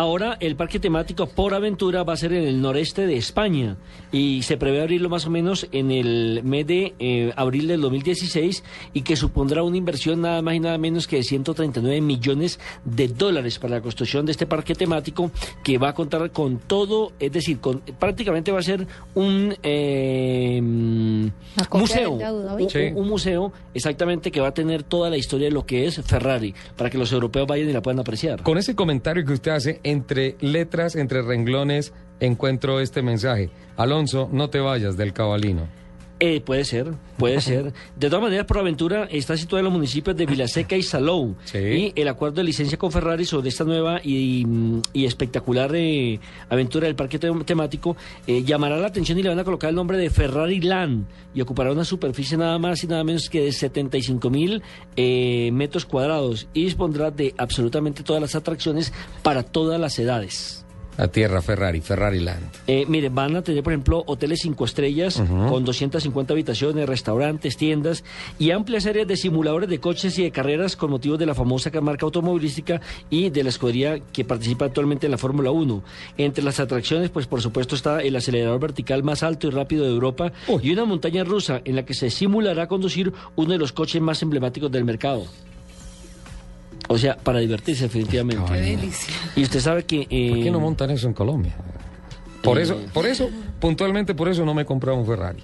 ahora el parque temático por aventura va a ser en el noreste de España y se prevé abrirlo más o menos en el mes de eh, abril del 2016 y que supondrá una inversión nada más y nada menos que de 139 millones de dólares para la construcción de este parque temático que va a contar con todo, es decir, con, prácticamente va a ser un eh, museo, un, un museo exactamente que va a tener toda la historia de lo que es Ferrari para que los europeos vayan y la puedan apreciar. Con ese comentario que usted hace, entre letras, entre renglones, encuentro este mensaje. Alonso, no te vayas del cabalino. Eh, puede ser, puede ser. De todas maneras, por aventura está situado en los municipios de Vilaseca y Salou. Y el acuerdo de licencia con Ferrari sobre esta nueva y, espectacular eh, aventura del parque temático eh, llamará la atención y le van a colocar el nombre de Ferrari Land y ocupará una superficie nada más y nada menos que de 75 mil metros cuadrados y dispondrá de absolutamente todas las atracciones para todas las edades. La tierra Ferrari, Ferrari Land. Eh, mire, van a tener, por ejemplo, hoteles cinco estrellas con 250 habitaciones, restaurantes, tiendas y amplias áreas de simuladores de coches y de carreras con motivos de la famosa marca automovilística y de la escudería que participa actualmente en la Fórmula 1. Entre las atracciones, pues por supuesto está el acelerador vertical más alto y rápido de Europa y una montaña rusa en la que se simulará conducir uno de los coches más emblemáticos del mercado. O sea, para divertirse definitivamente. Qué delicia. Y usted sabe que... Eh, ¿Por qué no montan eso en Colombia? Por eso, por eso, puntualmente por eso no me he comprado un Ferrari.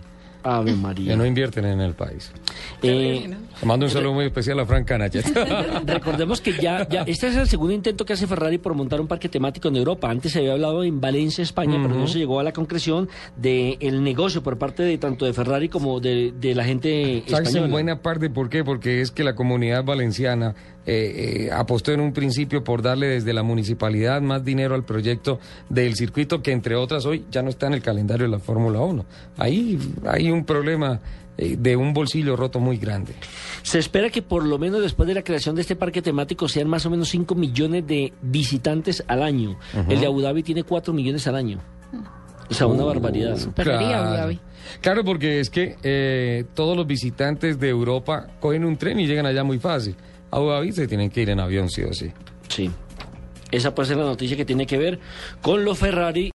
Ave María. Que no invierten en el país. Eh, mando un saludo muy especial a Frank Canachet. Recordemos que ya, ya, este es el segundo intento que hace Ferrari por montar un parque temático en Europa. Antes se había hablado en Valencia, España, pero no se llegó a la concreción del el negocio por parte de tanto de Ferrari como de, la gente española. en buena parte por qué? Porque es que la comunidad valenciana eh, eh, apostó en un principio por darle desde la municipalidad más dinero al proyecto del circuito que entre otras hoy ya no está en el calendario de la Fórmula 1. Ahí hay un problema eh, de un bolsillo roto muy grande. Se espera que por lo menos después de la creación de este parque temático sean más o menos 5 millones de visitantes al año. El de Abu Dhabi tiene 4 millones al año. O sea, una uh, barbaridad. Claro. claro, porque es que eh, todos los visitantes de Europa cogen un tren y llegan allá muy fácil. A Abu Dhabi se tienen que ir en avión, sí o sí. Sí. Esa puede ser la noticia que tiene que ver con los Ferrari.